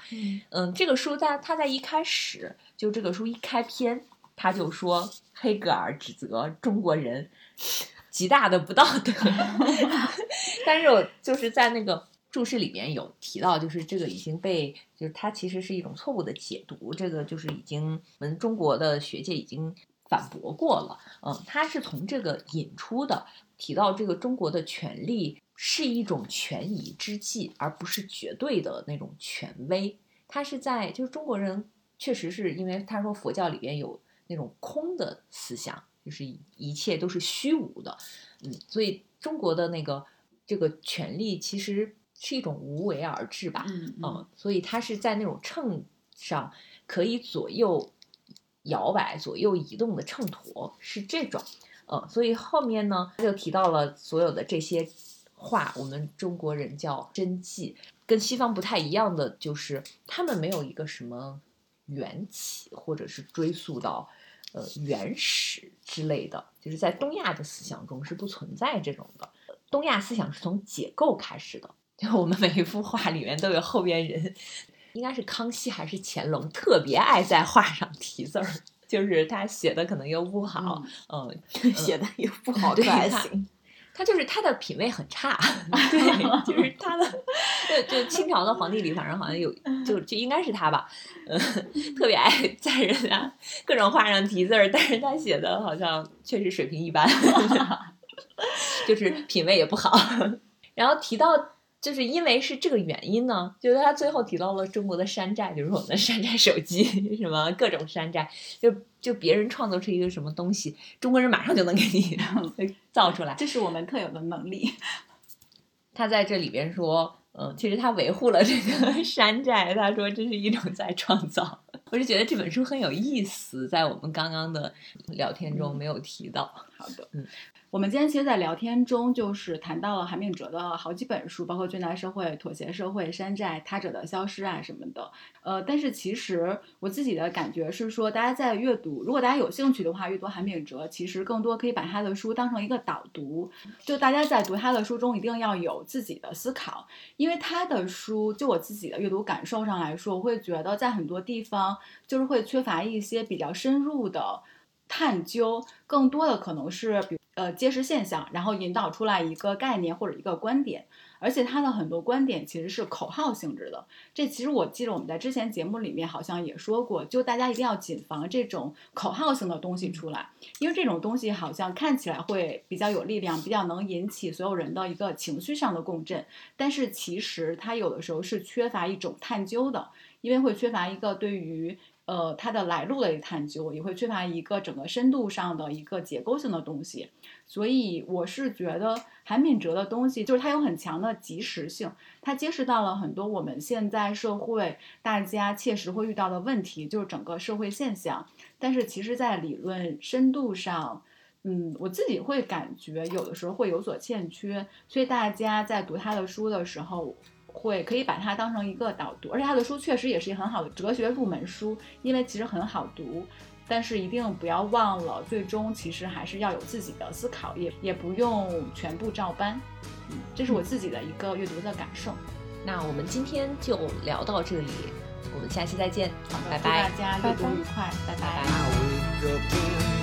嗯，这个书在它在一开始就这个书一开篇，他就说黑格尔指责中国人。极大的不道德，但是我就是在那个注释里面有提到，就是这个已经被，就是它其实是一种错误的解读，这个就是已经我们中国的学界已经反驳过了，嗯，它是从这个引出的，提到这个中国的权力是一种权宜之计，而不是绝对的那种权威，它是在就是中国人确实是因为他说佛教里边有那种空的思想。就是一切都是虚无的，嗯，所以中国的那个这个权力其实是一种无为而治吧，嗯嗯，所以它是在那种秤上可以左右摇摆、左右移动的秤砣，是这种，嗯，所以后面呢，他就提到了所有的这些话，我们中国人叫真迹，跟西方不太一样的就是他们没有一个什么缘起，或者是追溯到。呃，原始之类的，就是在东亚的思想中是不存在这种的。东亚思想是从解构开始的，就我们每一幅画里面都有后边人，应该是康熙还是乾隆，特别爱在画上题字儿，就是他写的可能又不好，嗯，写的又不好，对还行。他就是他的品味很差，对，就是他的，就就清朝的皇帝里，反正好像有，就就应该是他吧，嗯，特别爱在人家各种画上题字儿，但是他写的好像确实水平一般，就是品味也不好。然后提到。就是因为是这个原因呢，就是他最后提到了中国的山寨，比如说我们的山寨手机，什么各种山寨，就就别人创作出一个什么东西，中国人马上就能给你 造出来，这是我们特有的能力。他在这里边说，嗯，其实他维护了这个山寨，他说这是一种在创造。我是觉得这本书很有意思，在我们刚刚的聊天中没有提到。好的，嗯。我们今天其实，在聊天中就是谈到了韩炳哲的好几本书，包括《倦怠社会》《妥协社会》《山寨》《他者的消失》啊什么的。呃，但是其实我自己的感觉是说，大家在阅读，如果大家有兴趣的话，阅读韩炳哲，其实更多可以把他的书当成一个导读。就大家在读他的书中，一定要有自己的思考，因为他的书，就我自己的阅读感受上来说，我会觉得在很多地方就是会缺乏一些比较深入的探究，更多的可能是比。呃，揭示现象，然后引导出来一个概念或者一个观点，而且他的很多观点其实是口号性质的。这其实我记得我们在之前节目里面好像也说过，就大家一定要谨防这种口号性的东西出来，因为这种东西好像看起来会比较有力量，比较能引起所有人的一个情绪上的共振，但是其实它有的时候是缺乏一种探究的，因为会缺乏一个对于。呃，它的来路的探究也会缺乏一个整个深度上的一个结构性的东西，所以我是觉得韩敏哲的东西就是它有很强的及时性，它揭示到了很多我们现在社会大家切实会遇到的问题，就是整个社会现象。但是其实，在理论深度上，嗯，我自己会感觉有的时候会有所欠缺，所以大家在读他的书的时候。会可以把它当成一个导读，而且他的书确实也是一很好的哲学入门书，因为其实很好读，但是一定不要忘了，最终其实还是要有自己的思考，也也不用全部照搬。嗯，这是我自己的一个阅读的感受。那我们今天就聊到这里，我们下期再见，好，拜拜，大家阅读愉快，拜拜。